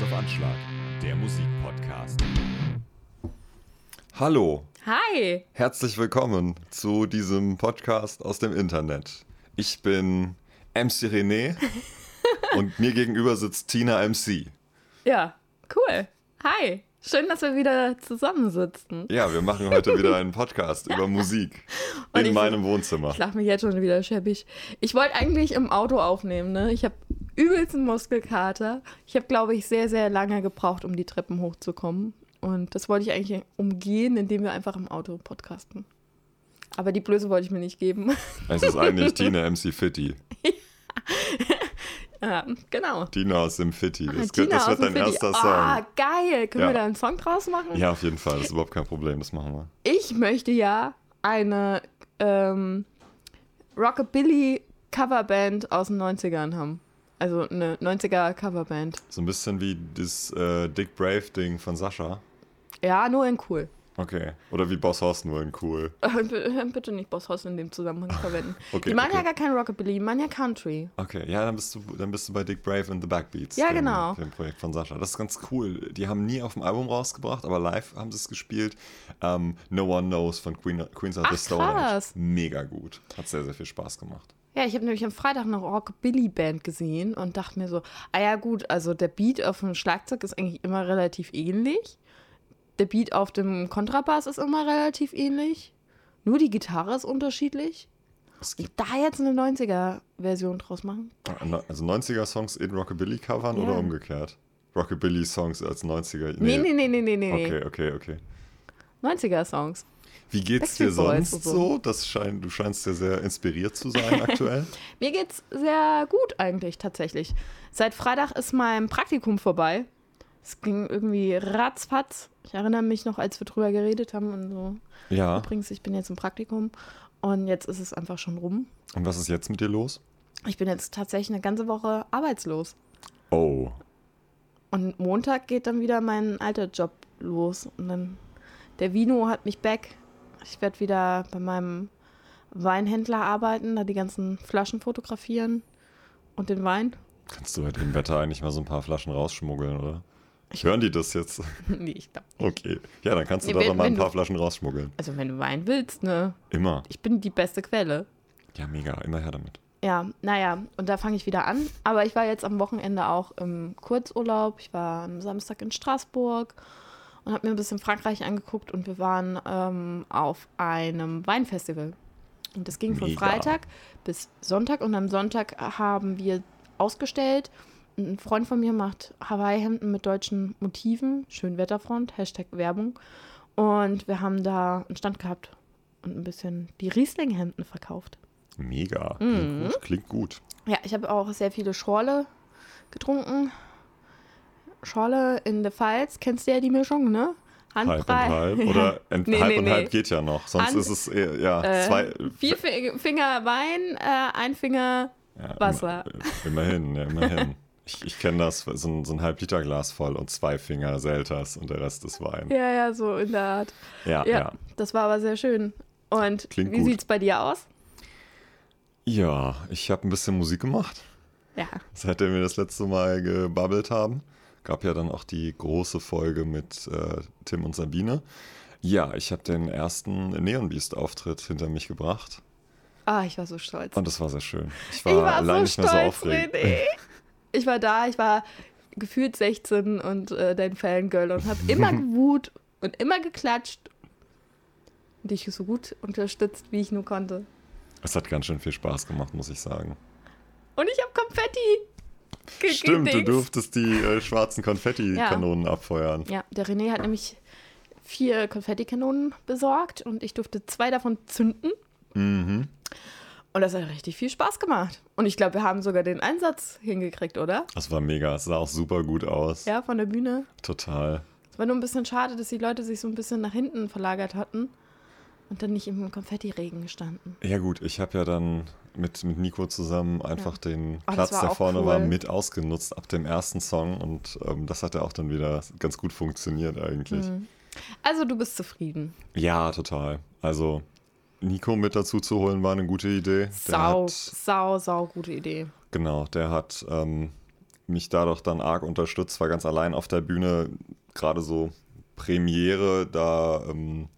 Alles auf Anschlag, der Musikpodcast. Hallo, Hi! herzlich willkommen zu diesem Podcast aus dem Internet. Ich bin MC René und mir gegenüber sitzt Tina MC. Ja, cool. Hi! Schön, dass wir wieder zusammensitzen. Ja, wir machen heute wieder einen Podcast über Musik in ich- meinem Wohnzimmer. Ich lache mich jetzt schon wieder schäbig. Ich wollte eigentlich im Auto aufnehmen, ne? Ich habe übelst einen Muskelkater. Ich habe, glaube ich, sehr, sehr lange gebraucht, um die Treppen hochzukommen. Und das wollte ich eigentlich umgehen, indem wir einfach im Auto podcasten. Aber die Blöße wollte ich mir nicht geben. Es ist eigentlich Tina MC Fitty. ja, genau. Tina aus dem Fitty. Das, Tina das wird dein Fitti. erster Ah, Song. geil. Können Ja. wir da einen Song draus machen? Ja, auf jeden Fall. Das ist überhaupt kein Problem. Das machen wir. Ich möchte ja eine ähm, Rockabilly-Coverband aus den 90ern haben. Also eine 90er-Coverband. So ein bisschen wie das äh, Dick Brave-Ding von Sascha. Ja, nur in cool. Okay. Oder wie Boss Hoss nur in cool. Bitte nicht Boss Hoss in dem Zusammenhang verwenden. Okay, die machen ja okay. gar kein Rockabilly, die machen ja Country. Okay, ja, dann bist du, dann bist du bei Dick Brave and the Backbeats. Ja, dem, genau. Dem Projekt von Sascha. Das ist ganz cool. Die haben nie auf dem Album rausgebracht, aber live haben sie es gespielt. Ähm, no One Knows von Queen, Queens of the Stone. Mega gut. Hat sehr, sehr viel Spaß gemacht. Ja, ich habe nämlich am Freitag eine Rockabilly-Band gesehen und dachte mir so, ah ja gut, also der Beat auf dem Schlagzeug ist eigentlich immer relativ ähnlich. Der Beat auf dem Kontrabass ist immer relativ ähnlich. Nur die Gitarre ist unterschiedlich. Es Und gibt da jetzt eine 90er-Version draus machen? also 90er-Songs in Rockabilly covern Ja. oder umgekehrt? Rockabilly-Songs als 90er. Nee, nee, nee, nee, nee, nee. Okay, okay, okay. 90er-Songs. Wie geht's dir sonst so? so. Das scheint, du scheinst ja sehr inspiriert zu sein aktuell. Mir geht's sehr gut eigentlich tatsächlich. Seit Freitag ist mein Praktikum vorbei. Es ging irgendwie ratzfatz. Ich erinnere mich noch, als wir drüber geredet haben und so. ja. Übrigens, ich bin jetzt im Praktikum und jetzt ist es einfach schon rum. Und was ist jetzt mit dir los? Ich bin jetzt tatsächlich eine ganze Woche arbeitslos. Oh. Und Montag geht dann wieder mein alter Job los. Und dann der Vino hat mich back. Ich werde wieder bei meinem Weinhändler arbeiten, da die ganzen Flaschen fotografieren und den Wein. Kannst du bei dem Wetter eigentlich mal so ein paar Flaschen rausschmuggeln, oder? Hören die das jetzt? nee, ich glaub. Okay. Ja, dann kannst du Nee, wenn- noch mal ein paar du- Flaschen rausschmuggeln. Also wenn du Wein willst, ne? Immer. Ich bin die beste Quelle. Ja, mega. Immer her damit. Ja, naja, und da fange ich wieder an. Aber ich war jetzt am Wochenende auch im Kurzurlaub. Ich war am Samstag in Straßburg und habe mir ein bisschen Frankreich angeguckt und wir waren ähm, auf einem Weinfestival. Und das ging von Mega. Freitag bis Sonntag und am Sonntag haben wir ausgestellt. Ein Freund von mir macht Hawaii-Hemden mit deutschen Motiven, Schönwetterfront, Hashtag Werbung. Und wir haben da einen Stand gehabt und ein bisschen die Riesling-Hemden verkauft. Mega. Mhm. Klingt gut. Klingt gut. Ja, ich habe auch sehr viele Schorle getrunken. Schorle in der Pfalz, kennst du ja die Mischung, ne? Halb und Handbrei. halb. Oder Nee, halb nee, und nee. halb geht ja noch. Sonst Hand- ist es eher, ja, Äh, zwei. Vier Fi- Finger Wein, äh, ein Finger. ja, Wasser. Immer, immerhin, ja, immerhin. Ich, ich kenne das, so ein, so ein Halb-Liter-Glas voll und zwei Finger Selters und der Rest ist Wein. Ja, ja, so in der Art. Ja, Ja, ja. das war aber sehr schön. Und Klingt wie gut. sieht's bei dir aus? Ja, ich habe ein bisschen Musik gemacht. Ja. Seitdem wir das letzte Mal gebabbelt haben, gab ja dann auch die große Folge mit äh, Tim und Sabine. Ja, ich habe den ersten Neon Beast Auftritt hinter mich gebracht Ah, ich war so stolz. und das war sehr schön. Ich war, ich war allein so nicht mehr so stolz, aufgeregt. René. Ich war da, ich war gefühlt 16 und äh, dein Fangirl und habe immer gewut und immer geklatscht und dich so gut unterstützt, wie ich nur konnte. Es hat ganz schön viel Spaß gemacht, muss ich sagen. Und ich habe Konfetti. Stimmt, du durftest die äh, schwarzen Konfetti-Kanonen abfeuern. Ja, der René hat nämlich vier Konfettikanonen besorgt und ich durfte zwei davon zünden. Mhm. Und das hat richtig viel Spaß gemacht. Und ich glaube, wir haben sogar den Einsatz hingekriegt, oder? Das war mega. Es sah auch super gut aus. Ja, von der Bühne. Total. Es war nur ein bisschen schade, dass die Leute sich so ein bisschen nach hinten verlagert hatten und dann nicht im Konfettiregen standen. Ja gut, ich habe ja dann mit, mit Nico zusammen einfach den Oh, Platz, war der vorne cool. war, mit ausgenutzt ab dem ersten Song und ähm, das hat ja auch dann wieder ganz gut funktioniert eigentlich. Mhm. Also du bist zufrieden. Ja, total. Also Nico mit dazu zu holen war eine gute Idee. Sau, hat, sau, sau gute Idee. genau, der hat ähm, mich dadurch dann arg unterstützt, weil ganz allein auf der Bühne gerade so Premiere, da ähm,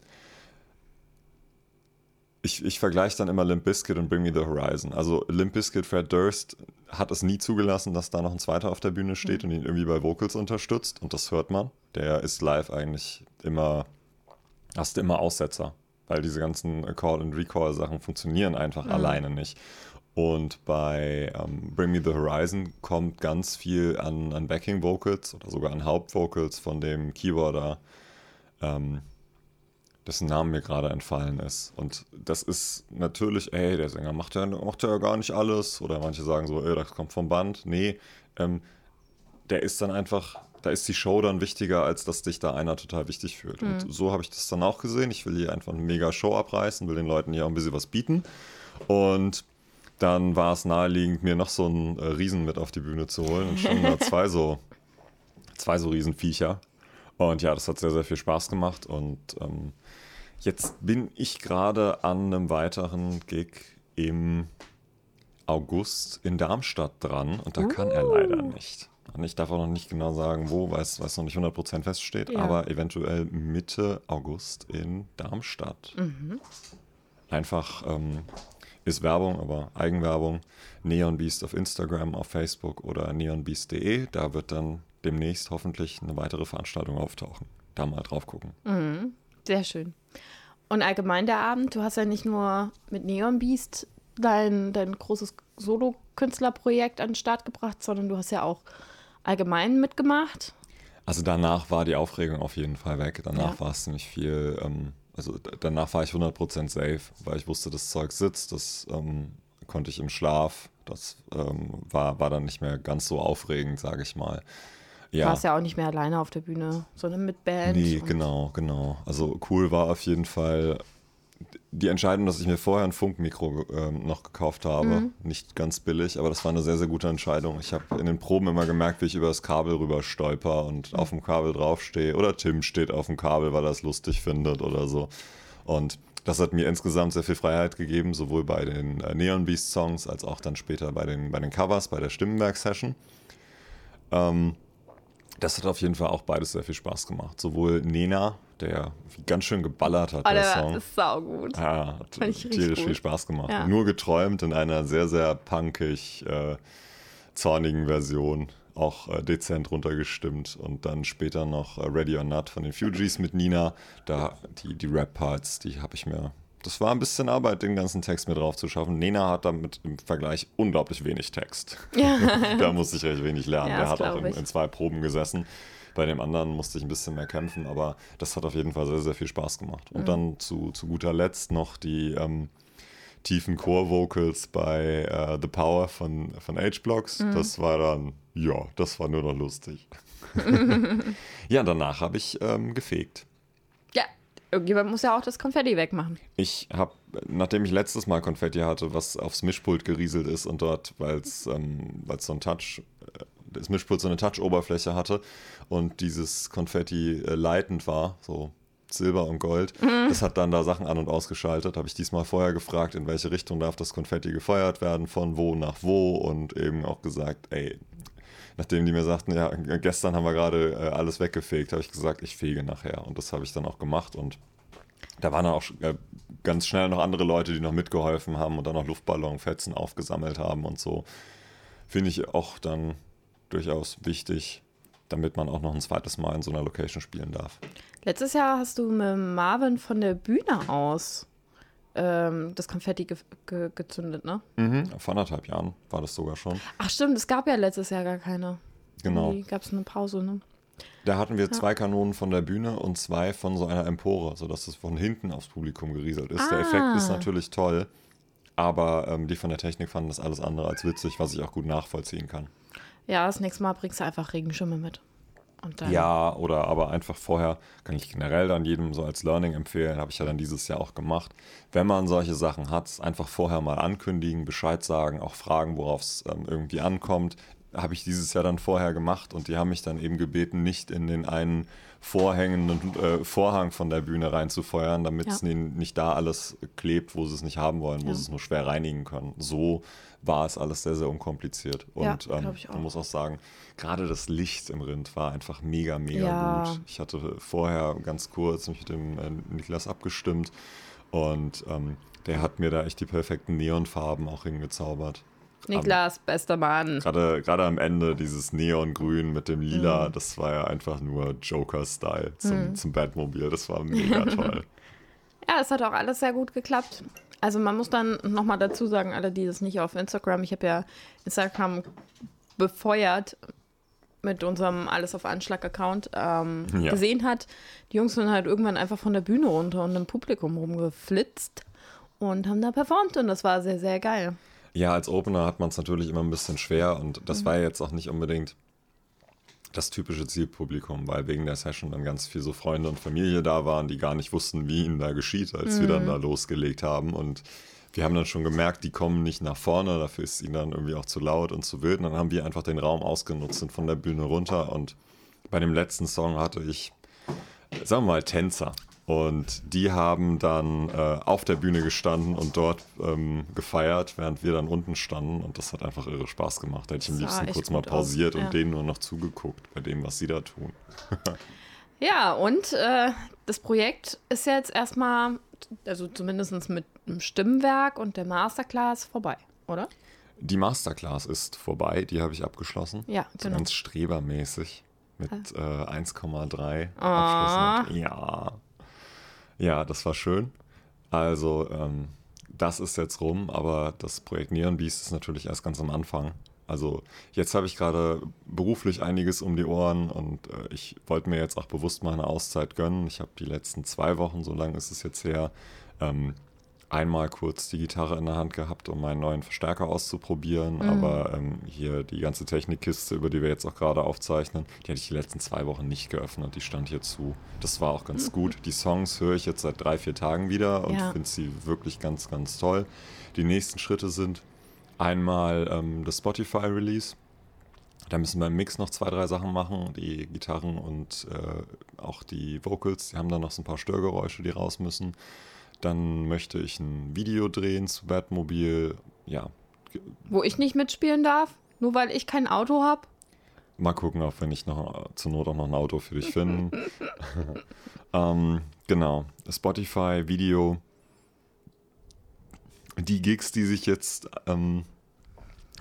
ich, ich vergleiche dann immer Limp Bizkit und Bring Me the Horizon. Also Limp Bizkit, Fred Durst hat es nie zugelassen, dass da noch ein zweiter auf der Bühne steht mhm. und ihn irgendwie bei Vocals unterstützt und das hört man. Der ist live eigentlich immer, hast du immer Aussetzer, weil diese ganzen Call- and Recall-Sachen funktionieren einfach mhm. alleine nicht. Und bei ähm, Bring Me the Horizon kommt ganz viel an, an Backing Vocals oder sogar an Hauptvocals von dem Keyboarder, ähm, dessen Name mir gerade entfallen ist. Und das ist natürlich, ey, der Sänger macht ja, macht ja gar nicht alles. Oder manche sagen so, ey, das kommt vom Band. Nee, ähm, der ist dann einfach, da ist die Show dann wichtiger, als dass dich da einer total wichtig fühlt. Mhm. Und so habe ich das dann auch gesehen. Ich will hier einfach eine mega Show abreißen, will den Leuten hier auch ein bisschen was bieten. Und dann war es naheliegend, mir noch so einen äh, Riesen mit auf die Bühne zu holen. Und schon da zwei so, zwei so Riesenviecher. Und ja, das hat sehr, sehr viel Spaß gemacht. Und ähm, jetzt bin ich gerade an einem weiteren Gig im August in Darmstadt dran. Und da uh. kann er leider uh. nicht. Und ich darf auch noch nicht genau sagen, wo, weil es noch nicht 100% feststeht, ja. aber eventuell Mitte August in Darmstadt. Mhm. Einfach ähm, ist Werbung, aber Eigenwerbung. Neon Beast auf Instagram, auf Facebook oder neonbeast.de. Da wird dann demnächst hoffentlich eine weitere Veranstaltung auftauchen. Da mal drauf gucken. Mhm. Sehr schön. Und allgemein der Abend, du hast ja nicht nur mit Neon Beast dein, dein großes Solo-Künstlerprojekt an den Start gebracht, sondern du hast ja auch allgemein mitgemacht. Also danach war die Aufregung auf jeden Fall weg. Danach ja. war es ziemlich viel ähm, also danach war ich 100% safe, weil ich wusste, das Zeug sitzt, das ähm, konnte ich im Schlaf, das ähm, war, war dann nicht mehr ganz so aufregend, sage ich mal. Ja. Warst ja auch nicht mehr alleine auf der Bühne, sondern mit Band. Nee, genau, genau. Also cool war auf jeden Fall die Entscheidung, dass ich mir vorher ein Funkmikro ähm, noch gekauft habe, mhm. nicht ganz billig, aber das war eine sehr, sehr gute Entscheidung. Ich habe in den Proben immer gemerkt, wie ich über das Kabel rüber stolper und mhm. auf dem Kabel draufstehe oder Tim steht auf dem Kabel, weil er es lustig findet oder so. Und das hat mir insgesamt sehr viel Freiheit gegeben, sowohl bei den äh, Neon Beast Songs als auch dann später bei den, bei den Covers, bei der Stimmenwerk-Session. Ähm, das hat auf jeden Fall auch beides sehr viel Spaß gemacht. Sowohl Nena, der ganz schön geballert hat, oh, der, Song. ist saugut. Ja, hat tierisch viel Spaß gemacht. Ja. Nur geträumt in einer sehr, sehr punkig äh, zornigen Version. Auch äh, dezent runtergestimmt und dann später noch äh, Ready or Not von den Fugees mit Nina. Da die, die Rap-Parts, die habe ich mir das war ein bisschen Arbeit, den ganzen Text mir drauf zu schaffen. Nena hat damit im Vergleich unglaublich wenig Text. Ja. da musste ich recht wenig lernen. Ja, Der hat auch in, in, zwei Proben gesessen. Bei dem anderen musste ich ein bisschen mehr kämpfen, aber das hat auf jeden Fall sehr, sehr viel Spaß gemacht. Und mhm. dann zu, zu guter Letzt noch die ähm, tiefen Core-Vocals bei äh, The Power von, von H-Blocks. Mhm. Das war dann, ja, das war nur noch lustig. ja, danach habe ich ähm, gefegt. Irgendjemand muss ja auch das Konfetti wegmachen. Ich habe, nachdem ich letztes Mal Konfetti hatte, was aufs Mischpult gerieselt ist und dort, weil es ähm, so ein Touch, äh, das Mischpult so eine Touch-Oberfläche hatte und dieses Konfetti äh, leitend war, so Silber und Gold. Mhm. Das hat dann da Sachen an- und ausgeschaltet. Habe ich diesmal vorher gefragt, in welche Richtung darf das Konfetti gefeuert werden, von wo nach wo und eben auch gesagt, ey, nachdem die mir sagten, ja, gestern haben wir gerade äh, alles weggefegt, habe ich gesagt, ich fege nachher. Und das habe ich dann auch gemacht und da waren dann auch äh, ganz schnell noch andere Leute, die noch mitgeholfen haben und dann noch Luftballonfetzen aufgesammelt haben und so. Finde ich auch dann durchaus wichtig, damit man auch noch ein zweites Mal in so einer Location spielen darf. Letztes Jahr hast du mit Marvin von der Bühne aus ähm, das Konfetti ge ge gezündet, ne? Mhm. Vor anderthalb Jahren war das sogar schon. Ach stimmt, es gab ja letztes Jahr gar keine. Genau. Gab es eine Pause, ne? Da hatten wir ja. zwei Kanonen von der Bühne und zwei von so einer Empore, sodass es von hinten aufs Publikum gerieselt ist. Ah. Der Effekt ist natürlich toll, aber ähm, die von der Technik fanden das alles andere als witzig, was ich auch gut nachvollziehen kann. Ja, das nächste Mal bringst du einfach Regenschirme mit ja, oder aber einfach vorher kann ich generell dann jedem so als Learning empfehlen, habe ich ja dann dieses Jahr auch gemacht. Wenn man solche Sachen hat, einfach vorher mal ankündigen, Bescheid sagen, auch fragen, worauf es ähm, irgendwie ankommt. Habe ich dieses Jahr dann vorher gemacht und die haben mich dann eben gebeten, nicht in den einen vorhängenden äh, Vorhang von der Bühne reinzufeuern, damit es ja. nicht da alles klebt, wo sie es nicht haben wollen, wo ja. sie es nur schwer reinigen können. So war es alles sehr, sehr unkompliziert. Und ja, ähm, man muss auch sagen, gerade das Licht im Rind war einfach mega, mega gut. Ich hatte vorher ganz kurz mich mit dem äh, Niklas abgestimmt und ähm, der hat mir da echt die perfekten Neonfarben auch hingezaubert. Niklas, am, bester Mann. Gerade, gerade am Ende dieses Neongrün mit dem Lila, mhm. das war ja einfach nur Joker-Style zum, mhm. zum Batmobil. Das war mega toll. ja, es hat auch alles sehr gut geklappt. Also man muss dann nochmal dazu sagen, alle, die das nicht auf Instagram, ich habe ja Instagram befeuert mit unserem Alles auf Anschlag-Account ähm, ja. gesehen hat, die Jungs sind halt irgendwann einfach von der Bühne runter und im Publikum rumgeflitzt und haben da performt und das war sehr, sehr geil. Ja, als Opener hat man es natürlich immer ein bisschen schwer und das mhm. war jetzt auch nicht unbedingt das typische Zielpublikum, weil wegen der Session dann ganz viele so Freunde und Familie da waren, die gar nicht wussten, wie ihnen da geschieht, als mhm. wir dann mhm. da losgelegt haben. Und wir haben dann schon gemerkt, die kommen nicht nach vorne, dafür ist ihnen dann irgendwie auch zu laut und zu wild. Und dann haben wir einfach den Raum ausgenutzt und von der Bühne runter. Und bei dem letzten Song hatte ich, sagen wir mal, Tänzer. Und die haben dann äh, auf der Bühne gestanden und dort ähm, gefeiert, während wir dann unten standen. Und das hat einfach irre Spaß gemacht. Da hätte ich am liebsten kurz mal pausiert und denen nur noch zugeguckt bei dem, was sie da tun. ja, und äh, das Projekt ist jetzt erstmal, also zumindest mit dem Stimmwerk und der Masterclass vorbei, oder? Die Masterclass ist vorbei, die habe ich abgeschlossen. Ja, genau. Ganz strebermäßig mit äh, 1,3 oh. Abschlüssen. Ja, ja, das war schön. Also, ähm, das ist jetzt rum, aber das Projekt Neon Beast ist natürlich erst ganz am Anfang. Also jetzt habe ich gerade beruflich einiges um die Ohren und äh, ich wollte mir jetzt auch bewusst mal eine Auszeit gönnen. Ich habe die letzten zwei Wochen, so lange ist es jetzt her, ähm, einmal kurz die Gitarre in der Hand gehabt, um meinen neuen Verstärker auszuprobieren. Mhm. Aber ähm, hier die ganze Technikkiste, über die wir jetzt auch gerade aufzeichnen, die hatte ich die letzten zwei Wochen nicht geöffnet. Die stand hier zu. Das war auch ganz mhm. gut. Die Songs höre ich jetzt seit drei, vier Tagen wieder und ja. finde sie wirklich ganz, ganz toll. Die nächsten Schritte sind einmal ähm, das Spotify-Release. Da müssen wir im Mix noch zwei, drei Sachen machen. Die Gitarren und äh, auch die Vocals, die haben da noch so ein paar Störgeräusche, die raus müssen. Dann möchte ich ein Video drehen zu Batmobil. Ja. Wo ich nicht mitspielen darf, nur weil ich kein Auto habe. Mal gucken, ob wir nicht noch zur Not auch noch ein Auto für dich finden. ähm, genau. Spotify, Video. Die Gigs, die sich jetzt ähm,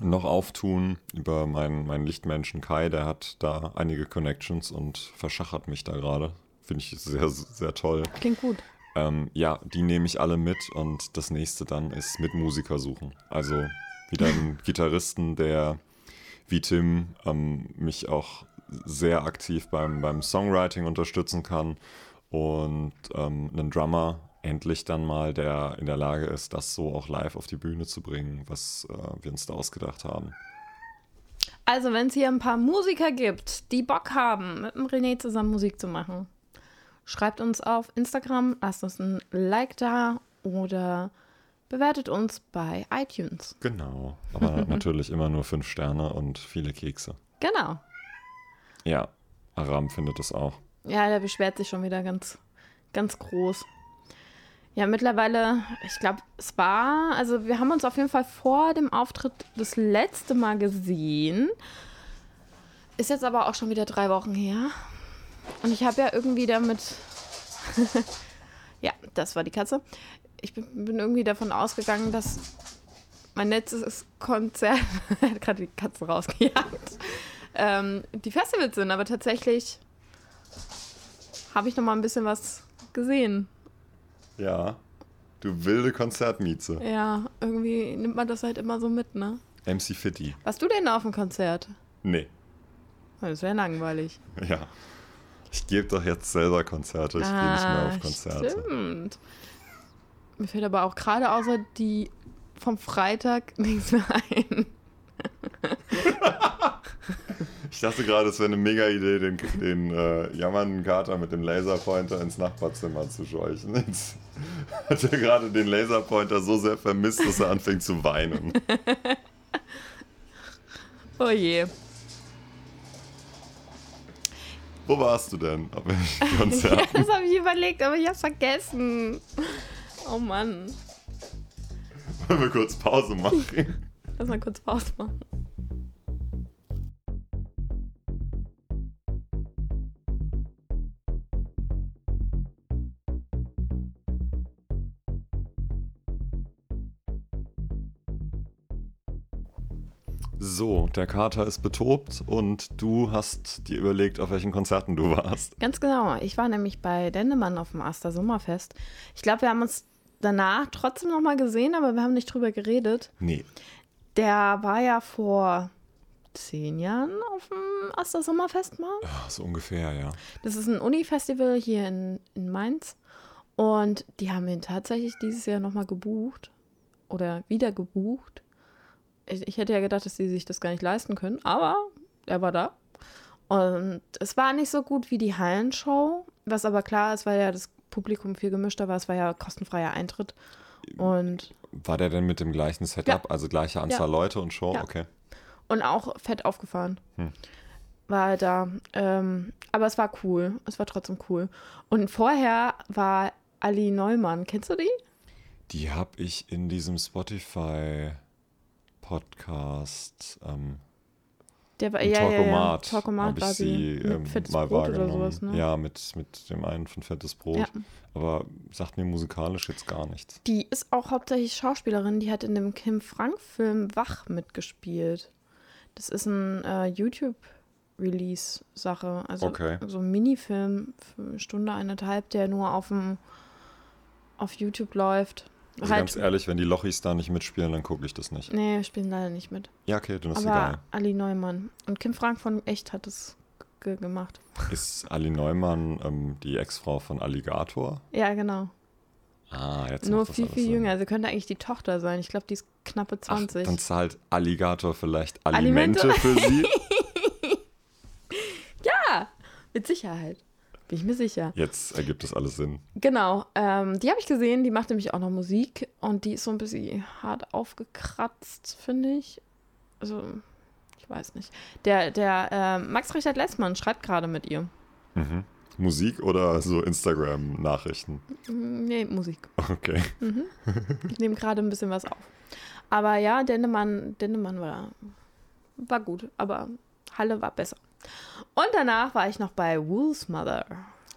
noch auftun über meinen, meinen Lichtmenschen Kai, der hat da einige Connections und verschachert mich da gerade. Finde ich sehr, sehr toll. Klingt gut. Ähm, ja, die nehme ich alle mit und das nächste dann ist mit Musiker suchen. Also wieder einen Gitarristen, der wie Tim ähm, mich auch sehr aktiv beim, beim Songwriting unterstützen kann und ähm, einen Drummer endlich dann mal, der in der Lage ist, das so auch live auf die Bühne zu bringen, was äh, wir uns da ausgedacht haben. Also, wenn es hier ein paar Musiker gibt, die Bock haben, mit dem René zusammen Musik zu machen, Schreibt uns auf Instagram, lasst uns ein Like da oder bewertet uns bei iTunes. Genau. Aber natürlich immer nur fünf Sterne und viele Kekse. Genau. Ja, Aram findet es auch. Ja, der beschwert sich schon wieder ganz, ganz groß. Ja, mittlerweile, ich glaube, es war, also wir haben uns auf jeden Fall vor dem Auftritt das letzte Mal gesehen. Ist jetzt aber auch schon wieder drei Wochen her. Und ich habe ja irgendwie damit. ja, das war die Katze. Ich bin, bin irgendwie davon ausgegangen, dass mein letztes Konzert. hat gerade die Katze rausgejagt. Ähm, die Festivals sind, aber tatsächlich habe ich noch mal ein bisschen was gesehen. Ja, du wilde Konzertmieze. Ja, irgendwie nimmt man das halt immer so mit, ne? MC Fitty. Warst du denn auf dem Konzert? Nee. Das wäre langweilig. Ja. Ich gebe doch jetzt selber Konzerte, ich ah, gehe nicht mehr auf Konzerte. Stimmt. Mir fällt aber auch gerade außer die vom Freitag nichts mehr ein. ich dachte gerade, es wäre eine mega Idee, den, den äh, jammernden Kater mit dem Laserpointer ins Nachbarzimmer zu scheuchen. Jetzt hat er gerade den Laserpointer so sehr vermisst, dass er anfängt zu weinen. Oh je. Wo warst du denn? Auf welchen Ja, Konzerten? das habe ich überlegt, aber ich habe vergessen. Oh Mann. Wollen wir kurz Pause machen? Lass mal kurz Pause machen. So, der Kater ist betobt und du hast dir überlegt, auf welchen Konzerten du warst. Ganz genau. Ich war nämlich bei Dendemann auf dem Aster Sommerfest. Ich glaube, wir haben uns danach trotzdem noch mal gesehen, aber wir haben nicht drüber geredet. Nee. Der war ja vor zehn Jahren auf dem Aster Sommerfest mal. Ah, So ungefähr, ja. Das ist ein Uni-Festival hier in, in Mainz. Und die haben ihn tatsächlich dieses Jahr nochmal gebucht. Oder wieder gebucht. Ich, ich hätte ja gedacht, dass sie sich das gar nicht leisten können. Aber er war da. Und es war nicht so gut wie die Hallenshow. Was aber klar ist, weil ja das Publikum viel gemischter war. Es war ja kostenfreier Eintritt. Und, War der denn mit dem gleichen Setup, Ja. also gleiche Anzahl Leute und Show? Ja. Okay. und auch fett aufgefahren. Hm. War er da. Ähm, aber es war cool. Es war trotzdem cool. Und vorher war Ali Neumann. Kennst du die? Die habe ich in diesem Spotify-Podcast ähm, Der war ja, ja, ja. Talkomat, Talkomat war sie sie. ähm, mal Brot oder wahrgenommen. sowas, ne? Ja, mit, mit dem einen von Fettes Brot. Ja. Aber sagt mir musikalisch jetzt gar nichts. Die ist auch hauptsächlich Schauspielerin. Die hat in dem Kim Frank-Film Wach mitgespielt. Das ist ein äh, YouTube-Release-Sache. Also Okay. so ein Minifilm eine Stunde, eineinhalb, der nur auf, dem, auf YouTube läuft. Also ganz ehrlich, wenn die Lochis da nicht mitspielen, dann gucke ich das nicht. Nee, wir spielen leider nicht mit. Ja, okay, dann ist Aber egal. Ali Neumann. Und Kim Frank von Echt hat es ge gemacht. Ist Ali Neumann ähm, die Ex-Frau von Alligator? Ja, genau. Ah, jetzt Nur viel, viel Sinn. jünger. Sie könnte eigentlich die Tochter sein. Ich glaube, die ist knappe Ach, 20. dann zahlt Alligator vielleicht Alimente? Alimente für sie. ja, mit Sicherheit. Bin ich mir sicher. Jetzt ergibt es alles Sinn. Genau. Ähm, die habe ich gesehen. Die macht nämlich auch noch Musik. Und die ist so ein bisschen hart aufgekratzt, finde ich. Also, ich weiß nicht. Der, der ähm, Max Richard Lessmann schreibt gerade mit ihr. Mhm. Musik oder so Instagram-Nachrichten? Mm, Nee, Musik. Okay. Ich nehme gerade ein bisschen was auf. Aber ja, Dennemann, Dennemann war, war gut, aber Halle war besser. Und danach war ich noch bei Wolf's Mother.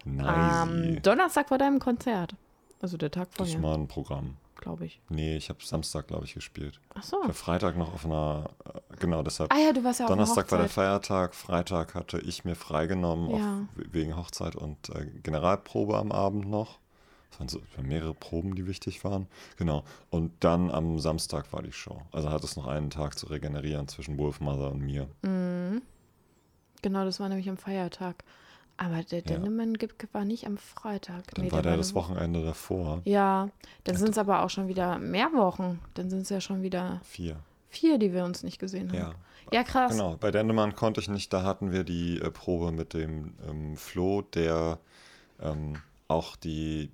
Nice. Am Donnerstag vor deinem Konzert. Also der Tag das vorher, mal ein Programm. glaube ich. Nee, ich habe Samstag, glaube ich, gespielt. Ach so. Ich war Freitag noch auf einer, äh, genau deshalb. Ah ja, du warst ja auf der Donnerstag war der. Feiertag, Freitag hatte ich mir freigenommen, Ja. auch we- wegen Hochzeit und äh, Generalprobe am Abend noch. Es waren so mehrere Proben, die wichtig waren. Genau. Und dann am Samstag war die Show. Also hat es noch einen Tag zu regenerieren zwischen Wolf Mother und mir. Mhm. Genau, das war nämlich am Feiertag. Aber der Ja. Dennemann war nicht am Freitag. Dann Nee, war der das Woche. Wochenende davor. Ja, dann sind es aber auch schon wieder mehr Wochen. Dann sind es ja schon wieder Vier. vier, die wir uns nicht gesehen haben. Ja. Ja, krass. Genau, bei Dendemann konnte ich nicht, da hatten wir die äh, Probe mit dem ähm, Flo, der ähm, auch die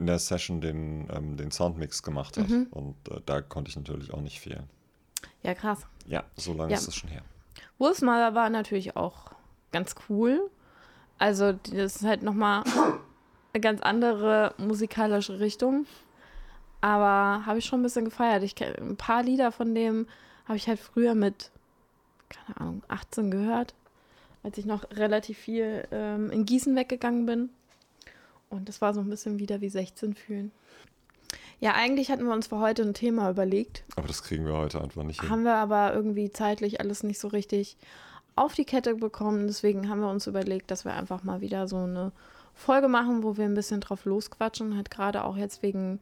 in der Session den, ähm, den Soundmix gemacht hat. Mhm. Und äh, da konnte ich natürlich auch nicht fehlen. Ja, krass. Ja, so lange Ja. ist das schon her. Wolf's Mother war natürlich auch ganz cool. Also, das ist halt nochmal eine ganz andere musikalische Richtung. Aber habe ich schon ein bisschen gefeiert. Ich, ein paar Lieder von dem habe ich halt früher mit, keine Ahnung, 18 gehört, als ich noch relativ viel ähm, in Gießen weggegangen bin. Und das war so ein bisschen wieder wie 16 fühlen. Ja, eigentlich hatten wir uns für heute ein Thema überlegt. Aber das kriegen wir heute einfach nicht hin. Haben wir aber irgendwie zeitlich alles nicht so richtig auf die Kette bekommen. Deswegen haben wir uns überlegt, dass wir einfach mal wieder so eine Folge machen, wo wir ein bisschen drauf losquatschen. Halt gerade auch jetzt wegen,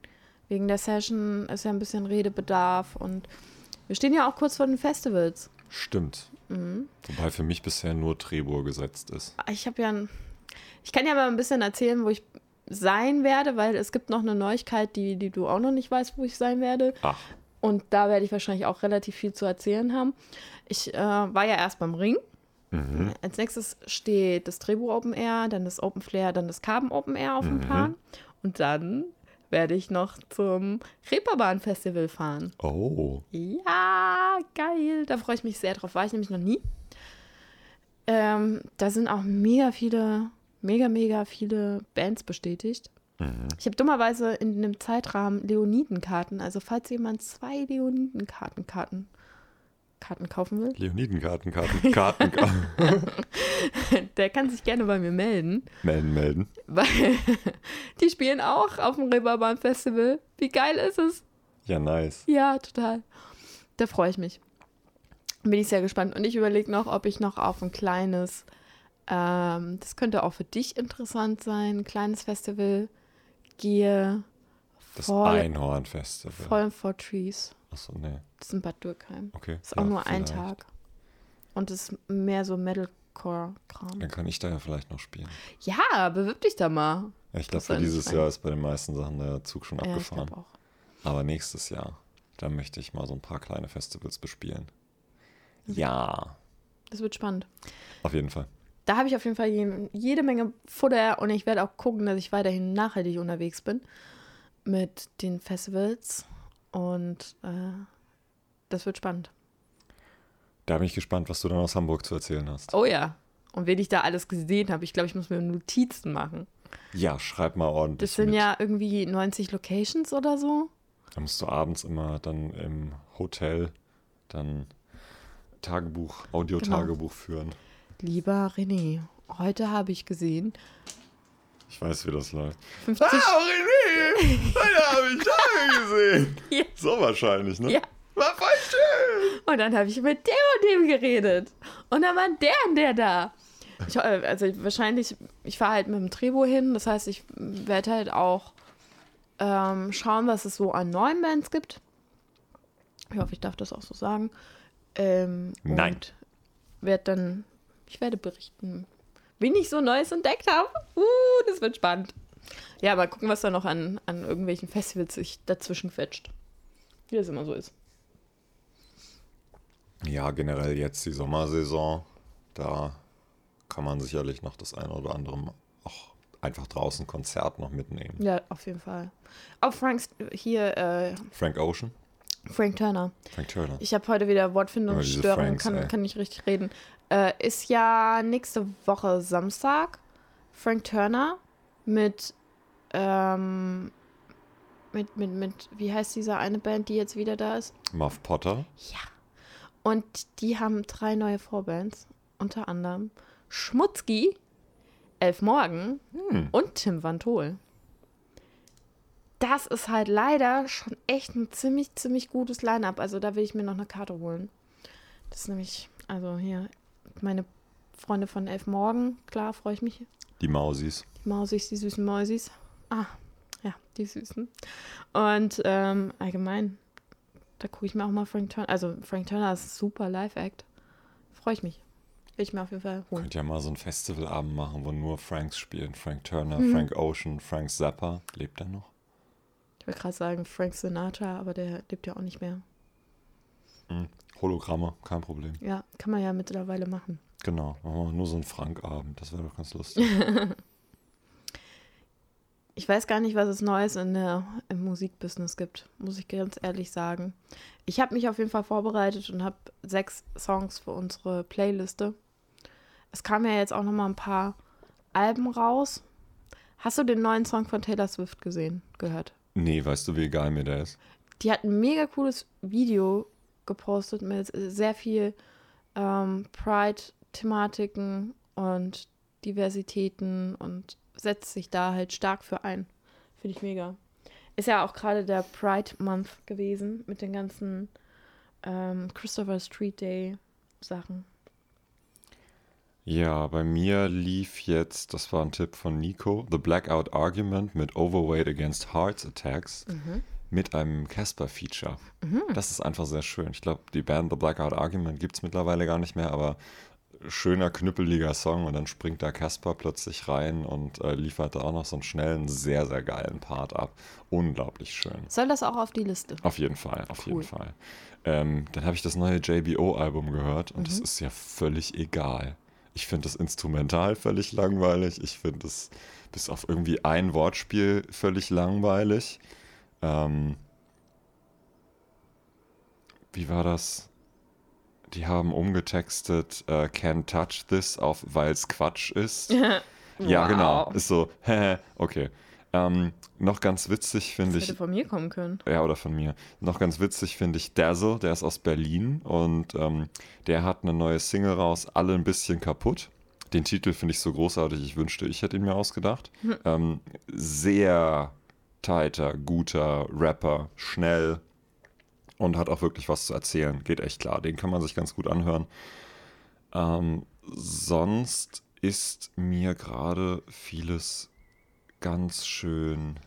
wegen der Session ist ja ein bisschen Redebedarf und wir stehen ja auch kurz vor den Festivals. Stimmt. Mhm. Wobei für mich bisher nur Trebur gesetzt ist. Ich habe ja ein, ich kann ja mal ein bisschen erzählen, wo ich sein werde, weil es gibt noch eine Neuigkeit, die, die du auch noch nicht weißt, wo ich sein werde. Ach, Und da werde ich wahrscheinlich auch relativ viel zu erzählen haben. Ich äh, war ja erst beim Ring. mhm. Als nächstes steht das Drehbuch Open Air, dann das Open Flair, dann das Carbon Open Air auf dem Mhm. Plan. Und dann werde ich noch zum Reeperbahn Festival fahren. Oh, Ja, geil. Da freue ich mich sehr drauf. War ich nämlich noch nie. Ähm, da sind auch mega viele, mega, mega viele Bands bestätigt. Mhm. Ich habe dummerweise in einem Zeitrahmen Leonidenkarten. Also falls jemand zwei Leonidenkarten Karten, Karten kaufen will, Leonidenkarten, Karten, Karten, der kann sich gerne bei mir melden. melden, melden. Weil die spielen auch auf dem Reeperbahn Festival. Wie geil ist es? Ja, nice. Ja, total. Da freue ich mich. Bin ich sehr gespannt. Und ich überlege noch, ob ich noch auf ein kleines, ähm, das könnte auch für dich interessant sein, ein kleines Festival gehe. Das Fall- Einhornfestival. Fallen for Trees. Achso, nee. Das ist in Bad Dürkheim. Okay. Das ist auch ja, nur ein vielleicht. Tag. Und es ist mehr so Metalcore-Kram. Dann kann ich da ja vielleicht noch spielen. Ja, bewirb dich da mal. Ja, Ich glaube, für dieses sein. Jahr ist bei den meisten Sachen der Zug schon Ja, ich abgefahren. glaube auch. Aber nächstes Jahr, da möchte ich mal so ein paar kleine Festivals bespielen. Ja, Das wird spannend. auf jeden Fall. Da habe ich auf jeden Fall je, jede Menge Futter und ich werde auch gucken, dass ich weiterhin nachhaltig unterwegs bin mit den Festivals. Und äh, das wird spannend. Da bin ich gespannt, was du dann aus Hamburg zu erzählen hast. Oh ja. Und wen ich da alles gesehen habe, ich glaube, ich muss mir Notizen machen. Ja, schreib mal ordentlich. Das sind mit. ja irgendwie 90 Locations oder so. Da musst du abends immer dann im Hotel dann Tagebuch, Audiotagebuch führen. Lieber René, heute habe ich gesehen, Ich weiß, wie das läuft. 50. Ah, René! Heute habe ich Tage gesehen. Ja. So wahrscheinlich, ne? Ja. War voll schön. Und dann habe ich mit dem und dem geredet. Und dann war der und der da. Ich, äh, also ich, wahrscheinlich, ich fahre halt mit dem Trebo hin. Das heißt, ich werde halt auch ähm, schauen, was es so an neuen Bands gibt. Ich hoffe, ich darf das auch so sagen. Ähm, Nein. Und werde dann, ich werde berichten, wen ich so Neues entdeckt habe. Uh, das wird spannend. Ja, mal gucken, was da noch an, an irgendwelchen Festivals sich dazwischen quetscht. Wie das immer so ist. Ja, generell jetzt die Sommersaison, da kann man sicherlich noch das eine oder andere auch einfach draußen Konzert noch mitnehmen. Ja, auf jeden Fall. Auch Franks, hier, äh, Frank Ocean, Frank Turner. Frank Turner. Ich habe heute wieder Wortfindungsstörungen, ey. kann, kann nicht richtig reden. Äh, ist ja nächste Woche Samstag. Frank Turner mit, ähm, mit, mit, mit, wie heißt diese eine Band, die jetzt wieder da ist? Muff Potter. Ja. Und die haben drei neue Vorbands. Unter anderem Schmutzki, Elf Morgen Hm. und Tim Van Tol. Das ist halt leider schon echt ein ziemlich, ziemlich gutes Line-Up. Also da will ich mir noch eine Karte holen. Das ist nämlich, also hier, meine Freunde von Elf Morgen, klar, freue ich mich. Die Mausis. Die Mausis, die süßen Mäusis. Ah, ja, die süßen. Und ähm, allgemein, da gucke ich mir auch mal Frank Turner. Also Frank Turner ist ein super Live-Act. Freue ich mich. Will ich mir auf jeden Fall holen. Könnt ja mal so einen Festivalabend machen, wo nur Franks spielen. Frank Turner, Mhm. Frank Ocean, Frank Zappa. Lebt er noch? Ich wollte gerade sagen Frank Sinatra, aber der lebt ja auch nicht mehr. Hm. Hologramme, kein Problem. Ja, kann man ja mittlerweile machen. Genau, machen wir nur so einen Frank-Abend. Das wäre doch ganz lustig. Ich weiß gar nicht, was es Neues in der, im Musikbusiness gibt, muss ich ganz ehrlich sagen. Ich habe mich auf jeden Fall vorbereitet und habe sechs Songs für unsere Playliste. Es kamen ja jetzt auch noch mal ein paar Alben raus. Hast du den neuen Song von Taylor Swift gesehen, gehört? nee, weißt du, wie egal mir der ist? Die hat ein mega cooles Video gepostet mit sehr viel ähm, Pride-Thematiken und Diversitäten und setzt sich da halt stark für ein. Finde ich mega. Ist ja auch gerade der Pride Month gewesen mit den ganzen ähm, Christopher Street Day Sachen. Ja, bei mir lief jetzt, das war ein Tipp von Nico, The Blackout Argument mit Overweight Against Heart Attacks mit einem Casper-Feature. Das ist einfach sehr schön. Ich glaube, die Band The Blackout Argument gibt es mittlerweile gar nicht mehr, aber schöner, knüppeliger Song und dann springt da Casper plötzlich rein und äh, liefert da auch noch so einen schnellen, sehr, sehr geilen Part ab. Unglaublich schön. Soll das auch auf die Liste? Auf jeden Fall, auf Cool. jeden Fall. Ähm, dann habe ich das neue JBO-Album gehört und das ist ja völlig egal. Ich finde das Instrumental völlig langweilig. Ich finde es bis auf irgendwie ein Wortspiel völlig langweilig. Ähm, wie war das? Die haben umgetextet äh, Can't touch this auf Weil's Quatsch ist. Ja, Wow. genau. Ist so, okay. Ähm, noch ganz witzig finde Das ich. hätte von mir kommen können. Ja, oder von mir. Noch ganz witzig finde ich Dazzle, der ist aus Berlin und ähm, der hat eine neue Single raus, alle ein bisschen kaputt. Den Titel finde ich so großartig, ich wünschte, ich hätte ihn mir ausgedacht. Ähm, sehr tighter, guter Rapper, schnell und hat auch wirklich was zu erzählen. Geht echt klar, den kann man sich ganz gut anhören. Ähm, sonst ist mir gerade vieles ganz schön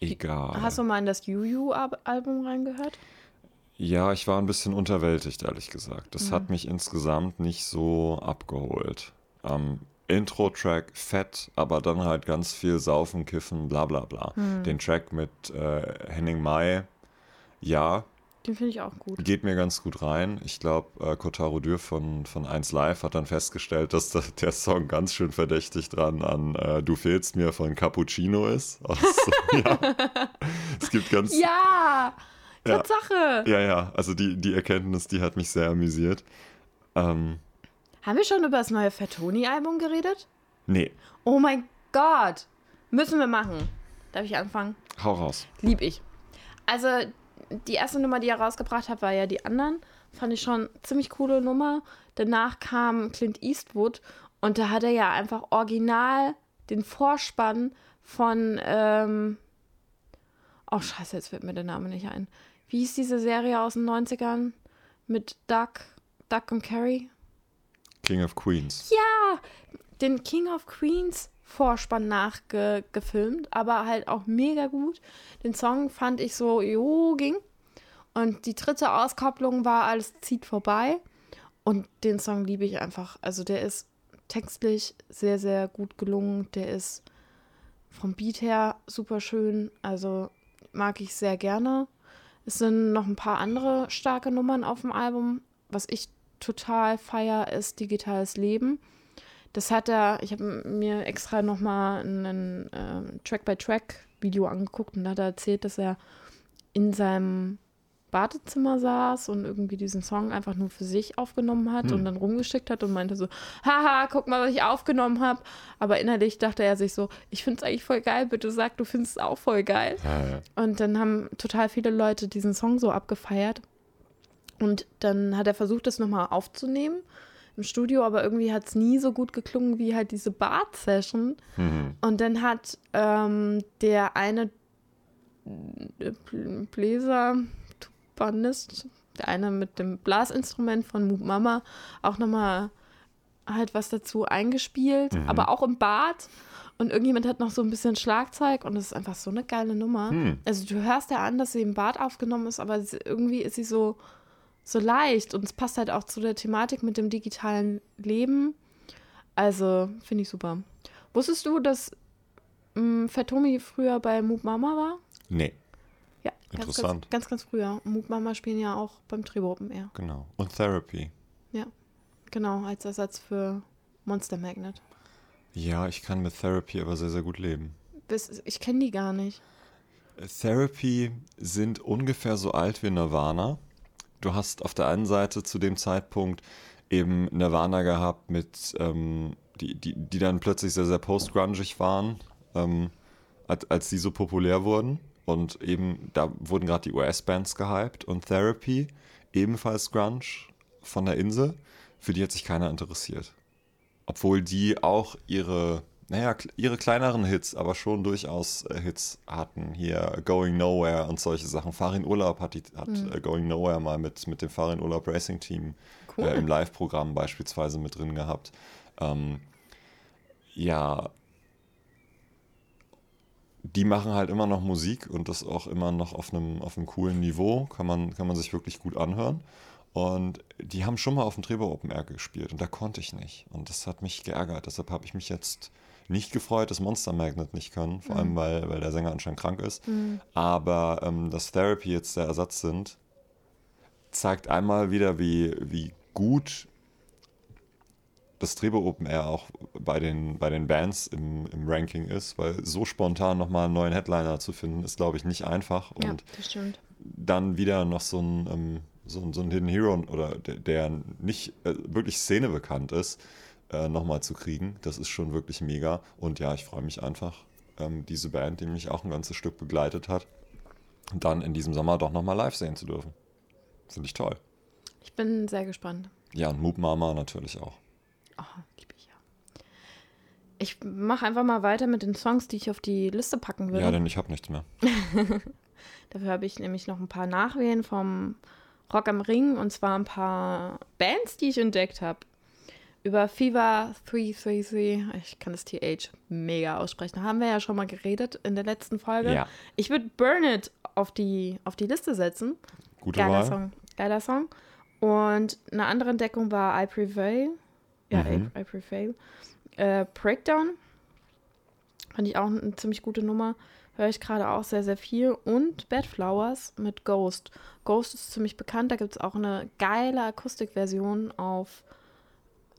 egal. Hast du mal in das Juju-Album reingehört? Ja, ich war ein bisschen unterwältigt, ehrlich gesagt. Das hat mich insgesamt nicht so abgeholt. Ähm, Intro-Track fett, aber dann halt ganz viel Saufen, Kiffen, bla bla bla. Den Track mit äh, Henning Mai, ja, Den finde ich auch gut. geht mir ganz gut rein. Ich glaube, äh, Kotaro Dürr von, von 1 Live hat dann festgestellt, dass da, der Song ganz schön verdächtig dran an äh, Du fehlst mir von Cappuccino ist. Also, ja. Es gibt ganz, Ja! Ja. Tatsache! Ja, ja, also die, die Erkenntnis, die hat mich sehr amüsiert. Ähm, Haben wir schon über das neue Fatoni-Album geredet? nee, Oh mein Gott! Müssen wir machen. Darf ich anfangen? hau raus. Lieb ich. Also, die erste Nummer, die er rausgebracht hat, war ja die anderen. Fand ich schon ziemlich coole Nummer. Danach kam Clint Eastwood und da hat er ja einfach original den Vorspann von. Ähm oh, Scheiße, jetzt fällt mir der Name nicht ein. Wie hieß diese Serie aus den 90ern mit Duck, Duck und Carrie? King of Queens. Ja, den King of Queens Vorspann nachgefilmt, aber halt auch mega gut. Den Song fand ich so, jo, ging. Und die dritte Auskopplung war Alles zieht vorbei. Und den Song liebe ich einfach. Also der ist textlich sehr, sehr gut gelungen. Der ist vom Beat her super schön. Also mag ich sehr gerne. Es sind noch ein paar andere starke Nummern auf dem Album. Was ich total feier, ist Digitales Leben. Das hat er, ich habe mir extra nochmal ein äh, Track-by-Track-Video angeguckt und da hat er erzählt, dass er in seinem Badezimmer saß und irgendwie diesen Song einfach nur für sich aufgenommen hat und dann rumgeschickt hat und meinte so, haha, guck mal, was ich aufgenommen habe. Aber innerlich dachte er sich so, ich finde es eigentlich voll geil, bitte sag, du findest es auch voll geil. Ja, ja. Und dann haben total viele Leute diesen Song so abgefeiert. Und dann hat er versucht, das nochmal aufzunehmen im Studio, aber irgendwie hat es nie so gut geklungen wie halt diese Bart-Session. Mhm. Und dann hat ähm, der eine äh, Bl- Bläser, Tubanist, der eine mit dem Blasinstrument von Moop Mama, auch nochmal halt was dazu eingespielt, aber auch im Bad. Und irgendjemand hat noch so ein bisschen Schlagzeug und das ist einfach so eine geile Nummer. Hm. Also du hörst ja an, dass sie im Bad aufgenommen ist, aber irgendwie ist sie so, so leicht und es passt halt auch zu der Thematik mit dem digitalen Leben. Also finde ich super. Wusstest du, dass ähm, Fatomi früher bei Moop Mama war? Nee, Ja, Interessant. Ganz, ganz, ganz früher. Moop Mama spielen ja auch beim Trebo Open Air. genau. Und Therapy. Ja, genau, als Ersatz für Monster Magnet. Ja, ich kann mit Therapy aber sehr, sehr gut leben. Bis, ich kenne die gar nicht. Therapy sind ungefähr so alt wie Nirvana. Du hast auf der einen Seite zu dem Zeitpunkt eben Nirvana gehabt, mit, ähm, die, die, die dann plötzlich sehr, sehr post-grungig waren, ähm, als, als die so populär wurden. Und eben, da wurden gerade die US-Bands gehypt und Therapy, ebenfalls Grunge von der Insel, für die hat sich keiner interessiert. Obwohl die auch ihre, naja, ihre kleineren Hits, aber schon durchaus äh, Hits hatten. Hier Going Nowhere und solche Sachen. Farin Urlaub hat, die, hat äh, Going Nowhere mal mit, mit dem Farin Urlaub Racing Team Cool. äh, im Live-Programm beispielsweise mit drin gehabt. Ähm, ja, die machen halt immer noch Musik und das auch immer noch auf einem, auf einem coolen Niveau. Kann man, kann man sich wirklich gut anhören. Und die haben schon mal auf dem Trevor Open Air gespielt und da konnte ich nicht. Und das hat mich geärgert. Deshalb habe ich mich jetzt nicht gefreut, dass Monster Magnet nicht können, vor allem weil, weil der Sänger anscheinend krank ist. Aber ähm, dass Therapy jetzt der Ersatz sind, zeigt einmal wieder, wie, wie gut das Trebo Open Air auch bei den, bei den Bands im, im Ranking ist, weil so spontan nochmal einen neuen Headliner zu finden, ist, glaube ich, nicht einfach. Ja, Und das stimmt. dann wieder noch so ein, ähm, so, so einen Hidden Hero oder der, der nicht äh, wirklich Szene bekannt ist, äh, nochmal zu kriegen. Das ist schon wirklich mega. Und ja, ich freue mich einfach, ähm, diese Band, die mich auch ein ganzes Stück begleitet hat, dann in diesem Sommer doch nochmal live sehen zu dürfen. Finde ich toll. Ich bin sehr gespannt. Ja, und Moop Mama natürlich auch. Oh, liebe ich ja. Ich mache einfach mal weiter mit den Songs, die ich auf die Liste packen würde. Ja, denn ich habe nichts mehr. Dafür habe ich nämlich noch ein paar Nachwählen vom Rock am Ring und zwar ein paar Bands, die ich entdeckt habe. Über Fever 333, ich kann das TH mega aussprechen, haben wir ja schon mal geredet in der letzten Folge. Ja. Ich würde Burn It auf die, auf die Liste setzen. Gute Geiler Wahl. Song. Geiler Song. Und eine andere Entdeckung war I Prevail. Ja, Mhm. I, I Prevail. Äh, Breakdown. Fand ich auch eine ziemlich gute Nummer. Höre ich gerade auch sehr, sehr viel. Und Bad Flowers mit Ghost. Ghost ist ziemlich bekannt. Da gibt es auch eine geile Akustikversion auf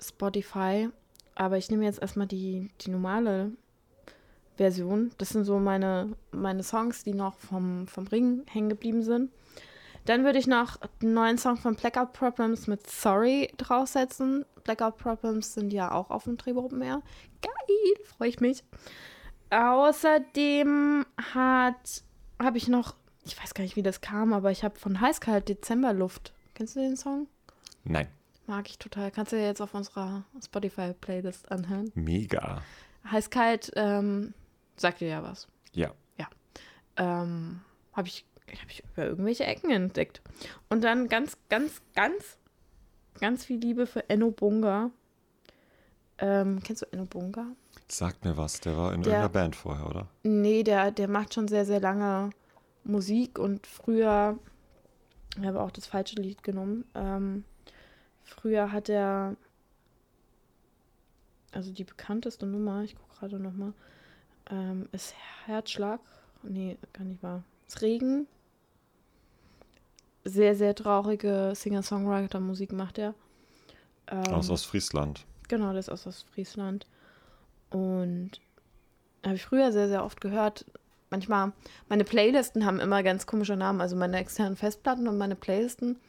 Spotify. Aber ich nehme jetzt erstmal die, die normale Version. Das sind so meine, meine Songs, die noch vom, vom Ring hängen geblieben sind. Dann würde ich noch einen neuen Song von Blackout Problems mit Sorry draufsetzen. Blackout Problems sind ja auch auf dem Drehbuch mehr. Geil, freue ich mich. Außerdem hat habe ich noch, ich weiß gar nicht, wie das kam, aber ich habe von Heißkalt Dezemberluft. Kennst du den Song? Nein. Mag ich total. Kannst du dir jetzt auf unserer Spotify-Playlist anhören. Mega. Heißkalt ähm, sagt dir ja was. Ja. ähm, habe ich, hab ich über irgendwelche Ecken entdeckt. Und dann ganz, ganz, ganz, ganz viel Liebe für Enno Bunga. Ähm, kennst du Enno Bunga? Sagt mir was. Der war in Der- irgendeiner Band vorher, oder? Nee, der, der macht schon sehr, sehr lange Musik und früher, ich habe auch das falsche Lied genommen. Ähm, früher hat er, also die bekannteste Nummer, ich gucke gerade nochmal, ähm, ist Herzschlag. Nee, gar nicht wahr. Ist Regen. Sehr, sehr traurige Singer-Songwriter-Musik macht er. Ähm, Aus Ostfriesland. Genau, das ist aus Ostfriesland. Und habe ich früher sehr, sehr oft gehört. Manchmal, meine Playlisten haben immer ganz komische Namen. Also meine externen Festplatten und meine Playlisten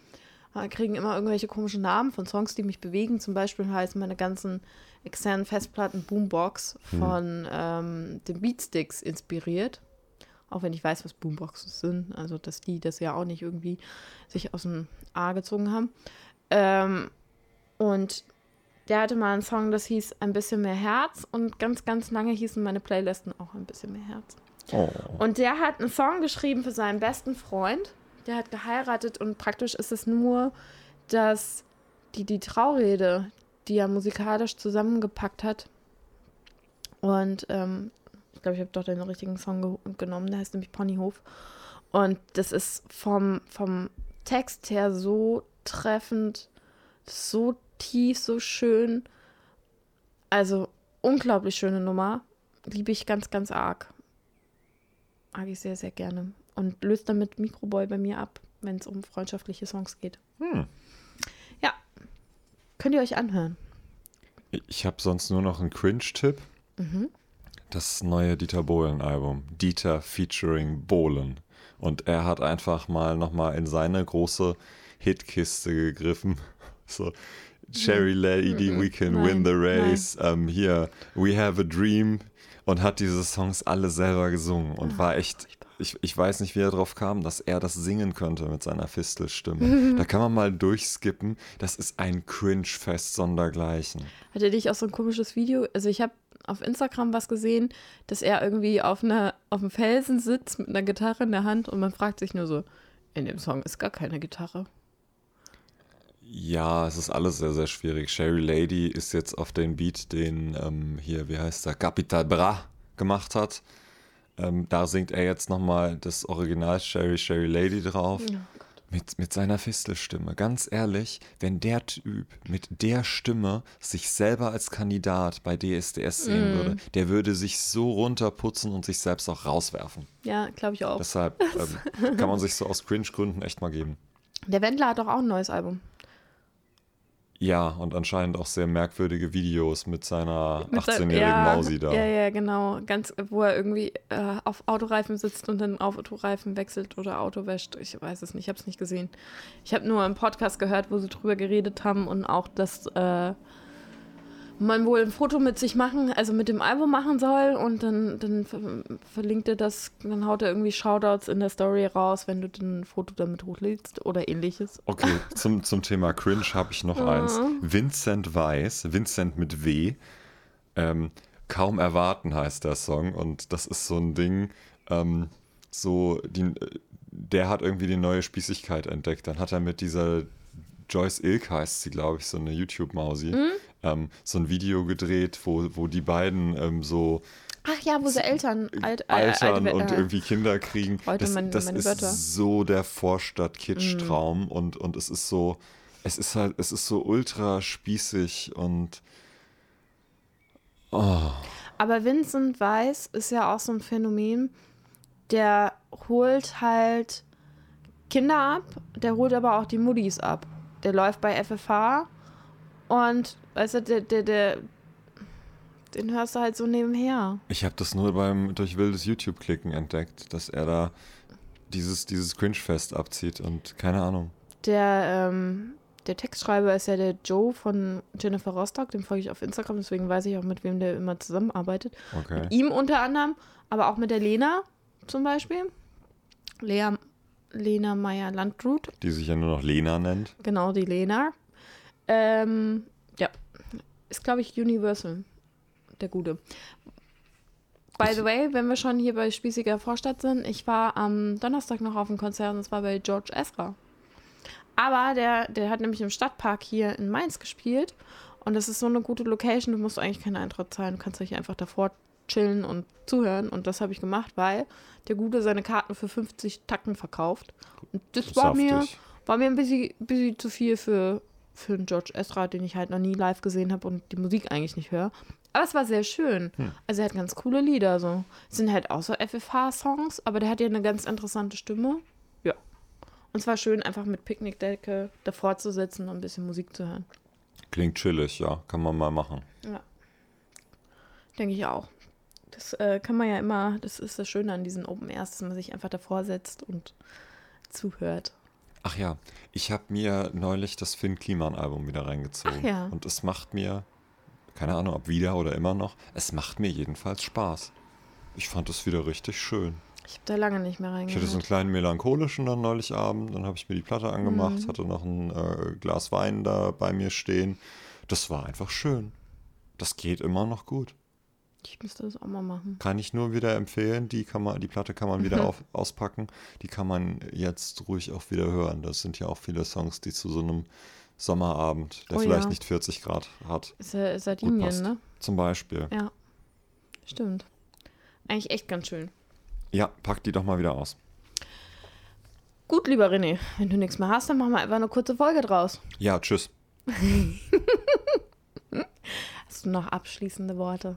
kriegen immer irgendwelche komischen Namen von Songs, die mich bewegen. Zum Beispiel heißen meine ganzen externen Festplatten Boombox von ähm, den Beatsticks inspiriert. Auch wenn ich weiß, was Boomboxes sind. Also, dass die das ja auch nicht irgendwie sich aus dem A gezogen haben. Ähm, und der hatte mal einen Song, das hieß Ein bisschen mehr Herz. Und ganz, ganz lange hießen meine Playlisten auch ein bisschen mehr Herz. Oh. Und der hat einen Song geschrieben für seinen besten Freund. Der hat geheiratet und praktisch ist es nur, dass die, die Traurede, die er musikalisch zusammengepackt hat. Und ähm, ich glaube, ich habe doch den richtigen Song ge genommen. Der heißt nämlich Ponyhof. Und das ist vom, vom Text her so treffend, so tief, so schön. Also unglaublich schöne Nummer. Liebe ich ganz, ganz arg. Mag ich sehr, sehr gerne. Und löst damit Microboy bei mir ab, wenn es um freundschaftliche Songs geht. Hm. Ja. Könnt ihr euch anhören. Ich habe sonst nur noch einen Cringe-Tipp. Mhm. Das neue Dieter Bohlen-Album. Dieter featuring Bohlen. Und er hat einfach mal nochmal in seine große Hitkiste gegriffen. So, Cherry Lady, We Can Nein, Win the Race. Ähm, hier, We Have a Dream. Und hat diese Songs alle selber gesungen. Und war echt, ich, ich weiß nicht, wie er drauf kam, dass er das singen könnte mit seiner Fistelstimme. da kann man mal durchskippen. Das ist ein Cringe-Fest sondergleichen. Hat er dich auch so ein komisches Video? Also ich habe auf Instagram was gesehen, dass er irgendwie auf, einer, auf einem Felsen sitzt mit einer Gitarre in der Hand und man fragt sich nur so, in dem Song ist gar keine Gitarre. Ja, es ist alles sehr, sehr schwierig. Sherry Lady ist jetzt auf den Beat, den ähm, hier, wie heißt der, Capital Bra gemacht hat. Ähm, da singt er jetzt nochmal das Original Sherry Sherry Lady drauf. Mit, mit seiner Fistelstimme. Ganz ehrlich, wenn der Typ mit der Stimme sich selber als Kandidat bei DSDS sehen würde, der würde sich so runterputzen und sich selbst auch rauswerfen. Ja, glaube ich auch. Deshalb ähm, kann man sich so aus Cringe-Gründen echt mal geben. der Wendler hat doch auch ein neues Album. Ja, und anscheinend auch sehr merkwürdige Videos mit seiner Mit sein- 18-jährigen ja, Mausi da. Ja, ja, genau. Ganz, wo er irgendwie äh, auf Autoreifen sitzt und dann Autoreifen wechselt oder Auto wäscht. Ich weiß es nicht, ich habe es nicht gesehen. Ich habe nur einen Podcast gehört, wo sie drüber geredet haben und auch, dass äh, man wohl ein Foto mit sich machen, also mit dem Album machen soll und dann, dann ver verlinkt er das, dann haut er irgendwie Shoutouts in der Story raus, wenn du ein Foto damit hochlädst oder ähnliches. Okay, zum, zum Thema Cringe habe ich noch eins. Vincent Weiss, Vincent mit W. Ähm, Kaum erwarten heißt der Song und das ist so ein Ding, ähm, so, die, der hat irgendwie die neue Spießigkeit entdeckt. Dann hat er mit dieser Joyce Ilk heißt sie, glaube ich, so eine YouTube-Mausi, ähm, so ein Video gedreht, wo, wo die beiden ähm, so Ach ja, wo sie Eltern alt, äh, altern alte- und äh, irgendwie Kinder kriegen. Heute Das, meine- das ist Wörter. so der Vorstadt-Kitsch-Traum und, und es ist so, es ist halt, es ist so ultra spießig und oh, Aber Vincent Weiss ist ja auch so ein Phänomen, der holt halt Kinder ab, der holt aber auch die Muddis ab. Der läuft bei FFH und, weißt du, der, der, der, den hörst du halt so nebenher. ich habe das nur beim durch wildes YouTube-Klicken entdeckt, dass er da dieses, dieses Cringe-Fest abzieht und keine Ahnung. Der, ähm, der Textschreiber ist ja der Joe von Jennifer Rostock, dem folge ich auf Instagram, deswegen weiß ich auch, mit wem der immer zusammenarbeitet. Okay. Ihm unter anderem, aber auch mit der Lena zum Beispiel. Lea, Lena Meyer-Landrut, Die sich ja nur noch Lena nennt. genau die Lena. Ähm, ja, ist glaube ich Universal, der Gute. By the way, wenn wir schon hier bei Spießiger Vorstadt sind, ich war am Donnerstag noch auf dem Konzert und es war bei George Ezra. Aber der, der hat nämlich im Stadtpark hier in Mainz gespielt und das ist so eine gute Location, du musst eigentlich keinen Eintritt zahlen, du kannst dich einfach davor chillen und zuhören und das habe ich gemacht, weil der Gute seine Karten für 50 Tacken verkauft und das war mir, war mir ein bisschen, bisschen zu viel für, für einen George Ezra, den ich halt noch nie live gesehen habe und die Musik eigentlich nicht höre. Aber es war sehr schön. Also er hat ganz coole Lieder so. Es sind halt auch so FFH-Songs, aber der hat ja eine ganz interessante Stimme. Ja. Und es war schön, einfach mit Picknickdecke davor zu sitzen und ein bisschen Musik zu hören. Klingt chillig, ja, kann man mal machen. Ja. Denke ich auch. Das äh, kann man ja immer, das ist das Schöne an diesen Open Airs, dass man sich einfach davor setzt und zuhört. Ach ja, ich habe mir neulich das Finn Kliman Album wieder reingezogen. Ach ja. Und es macht mir, keine Ahnung, ob wieder oder immer noch, es macht mir jedenfalls Spaß. Ich fand es wieder richtig schön. Ich habe da lange nicht mehr Ich reingehört. hatte so einen kleinen melancholischen dann neulich Abend, dann habe ich mir die Platte angemacht, Mhm. hatte noch ein äh, Glas Wein da bei mir stehen. Das war einfach schön. Das geht immer noch gut. Ich müsste das auch mal machen. Kann ich nur wieder empfehlen. Die, kann man, die Platte kann man wieder Mhm. auf, auspacken. Die kann man jetzt ruhig auch wieder hören. Das sind ja auch viele Songs, die zu so einem Sommerabend, der Oh vielleicht ja. nicht 40 Grad hat, Ist ja Sardinien, ne? zum Beispiel. Ja. Stimmt. Eigentlich echt ganz schön. Ja, pack die doch mal wieder aus. Gut, lieber René, wenn du nichts mehr hast, dann machen wir einfach eine kurze Folge draus. Ja, tschüss. Hast du noch abschließende Worte?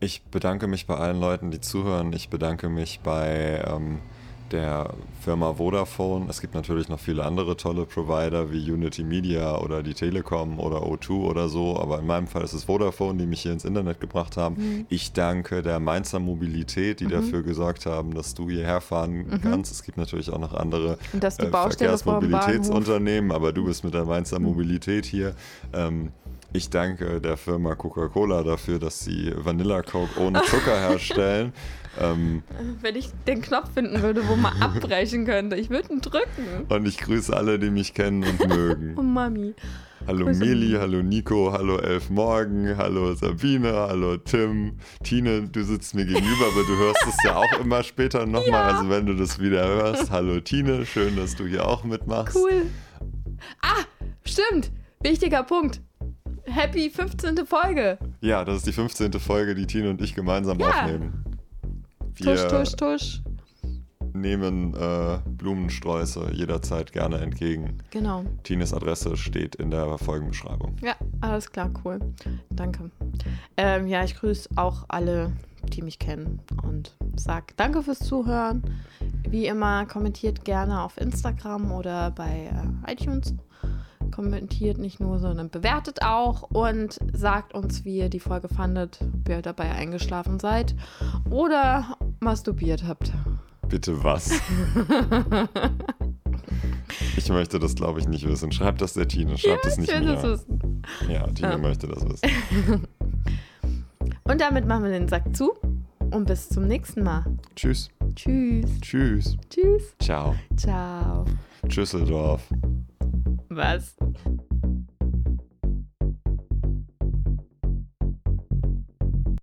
Ich bedanke mich bei allen Leuten, die zuhören. Ich bedanke mich bei ähm, der Firma Vodafone. Es gibt natürlich noch viele andere tolle Provider wie Unity Media oder die Telekom oder O2 oder so, aber in meinem Fall ist es Vodafone, die mich hier ins Internet gebracht haben. Ich danke der Mainzer Mobilität, die dafür gesorgt haben, dass du hierher fahren kannst. Es gibt natürlich auch noch andere äh. Verkehrsmobilitätsunternehmen, aber du bist mit der Mainzer Mobilität hier. Ähm, ich danke der Firma Coca-Cola dafür, dass sie Vanilla Coke ohne Zucker herstellen. ähm, Wenn ich den Knopf finden würde, wo man abbrechen könnte, ich würde ihn drücken. und ich grüße alle, die mich kennen und Oh mögen. Mami. Hallo Grüße. Mili, hallo Nico, hallo Elf Morgen, hallo Sabine, hallo Tim. Tine, du sitzt mir gegenüber, aber du hörst es ja auch immer später nochmal. Also wenn du das wieder hörst, hallo Tine, schön, dass du hier auch mitmachst. Cool. Ah, stimmt. Wichtiger Punkt. Happy 15. Folge. Ja, das ist die 15. Folge, die Tine und ich gemeinsam Ja. aufnehmen. Wir Tusch, tusch, tusch. nehmen äh, Blumensträuße jederzeit gerne entgegen. Genau. Tines Adresse steht in der Folgenbeschreibung. Ja, alles klar, cool. Danke. Ähm, ja, ich grüße auch alle, die mich kennen und sag danke fürs Zuhören. Wie immer, kommentiert gerne auf Instagram oder bei äh, iTunes. Kommentiert nicht nur, sondern bewertet auch und sagt uns, wie ihr die Folge fandet, ob ihr dabei eingeschlafen seid oder masturbiert habt. Bitte was? ich möchte das, glaube ich, nicht wissen. Schreibt das der Tine, schreibt ja, das nicht ich will mir. das wissen. Ja, Tine Ja. möchte das wissen. Und damit machen wir den Sack zu und bis zum nächsten Mal. Tschüss. Tschüss. Tschüss. Tschüss. Ciao. Ciao. Tschüsseldorf. Was?